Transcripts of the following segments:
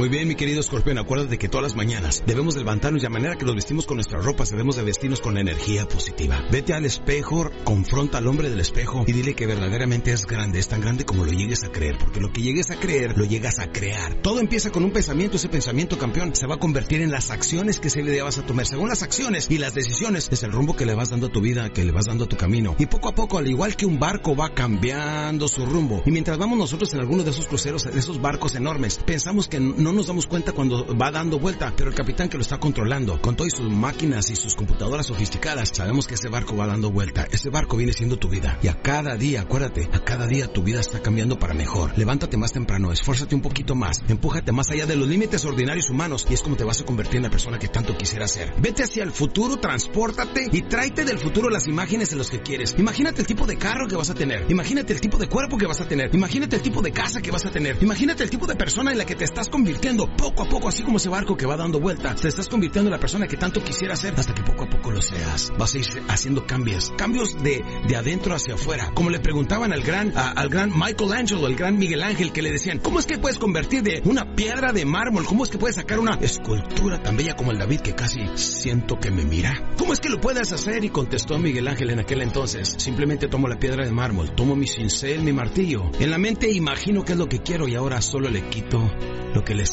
Muy bien, mi querido escorpión, acuérdate que todas las mañanas debemos levantarnos y a manera que nos vestimos con nuestras ropas, debemos de vestirnos con energía positiva. Vete al espejo, confronta al hombre del espejo y dile que verdaderamente es grande, es tan grande como lo llegues a creer, porque lo que llegues a creer, lo llegas a crear. Todo empieza con un pensamiento, ese pensamiento campeón se va a convertir en las acciones que ese día vas a tomar. Según las acciones y las decisiones, es el rumbo que le vas dando a tu vida, que le vas dando a tu camino. Y poco a poco, al igual que un barco va cambiando su rumbo. Y mientras vamos nosotros en alguno de esos cruceros, de esos barcos enormes, pensamos que no nos damos cuenta cuando va dando vuelta, pero el capitán que lo está controlando, con todas sus máquinas y sus computadoras sofisticadas, sabemos que ese barco va dando vuelta. Ese barco viene siendo tu vida. Y a cada día, acuérdate, a cada día tu vida está cambiando para mejor. Levántate más temprano, esfuérzate un poquito más, empújate más allá de los límites ordinarios humanos y es como te vas a convertir en la persona que tanto quisieras ser. Vete hacia el futuro, transpórtate y tráete del futuro las imágenes de los que quieres. Imagínate el tipo de carro que vas a tener. Imagínate el tipo de cuerpo que vas a tener. Imagínate el tipo de casa que vas a tener. Imagínate el tipo de persona en la que te estás convirtiendo poco a poco, así como ese barco que va dando vuelta. Te estás convirtiendo en la persona que tanto quisieras ser hasta que poco a poco lo seas. Vas a ir haciendo cambios, cambios de, de adentro hacia afuera. Como le preguntaban al gran, a- al gran Michelangelo, el gran Miguel Ángel, que le decían, ¿cómo es que puedes convertir de una piedra de mármol? ¿Cómo es que puedes sacar una escultura tan bella como el David que casi siento que me mira? ¿Cómo es que lo puedes hacer? Y contestó Miguel Ángel en aquel entonces, simplemente tomo la piedra de mármol, tomo mi cincel, mi martillo. En la mente imagino qué es lo que quiero y ahora solo le quito lo que le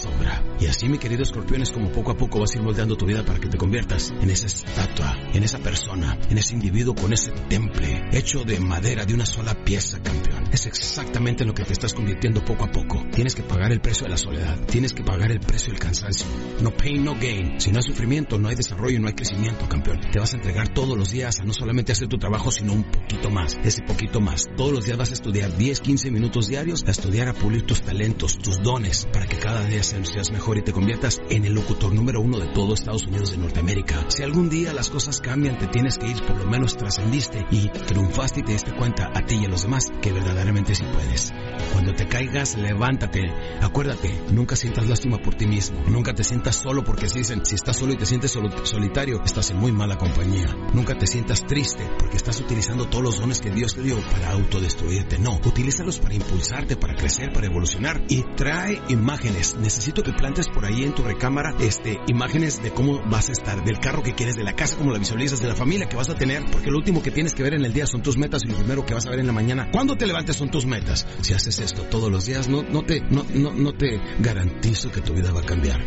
Y así, mi querido escorpión, es como poco a poco vas a ir moldeando tu vida para que te conviertas en esa estatua, en esa persona, en ese individuo con ese temple hecho de madera de una sola pieza, campeón. Es exactamente lo que te estás convirtiendo poco a poco. Tienes que pagar el precio de la soledad, tienes que pagar el precio del cansancio. No pain, no gain. Si no hay sufrimiento, no hay desarrollo, no hay crecimiento, campeón. Te vas a entregar todos los días a no solamente hacer tu trabajo, sino un poquito más. Ese poquito más. Todos los días vas a estudiar 10, 15 minutos diarios, a estudiar a pulir tus talentos, tus dones, para que cada día seas mejor y te conviertas en el locutor número uno de todo Estados Unidos de Norteamérica. Si algún día las cosas cambian, te tienes que ir, por lo menos trascendiste y triunfaste y te diste cuenta a ti y a los demás que verdaderamente sí puedes. Cuando te caigas, levántate. Acuérdate, nunca sientas lástima por ti mismo. Nunca te sientas solo porque si dicen, si estás solo y te sientes solo- solitario, estás en muy mala compañía. Nunca te sientas triste porque estás utilizando todos los dones que Dios te dio para autodestruirte. No, utilízalos para impulsarte, para crecer, para evolucionar y trae imágenes. Necesito que plantes por ahí en tu recámara este imágenes de cómo vas a estar, del carro que quieres, de la casa como la visualizas, de la familia que vas a tener, porque lo último que tienes que ver en el día son tus metas y lo primero que vas a ver en la mañana cuando te levantes son tus metas. Si haces esto todos los días, no, no te, no, no, no te garantizo que tu vida va a cambiar.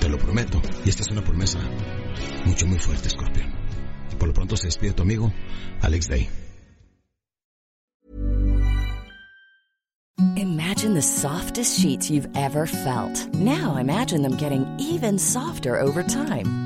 Te lo prometo. Y esta es una promesa mucho, muy fuerte, Scorpion. Por lo pronto se despide tu amigo, Alex Day. Imagine the softest sheets you've ever felt. Now imagine them getting even softer over time.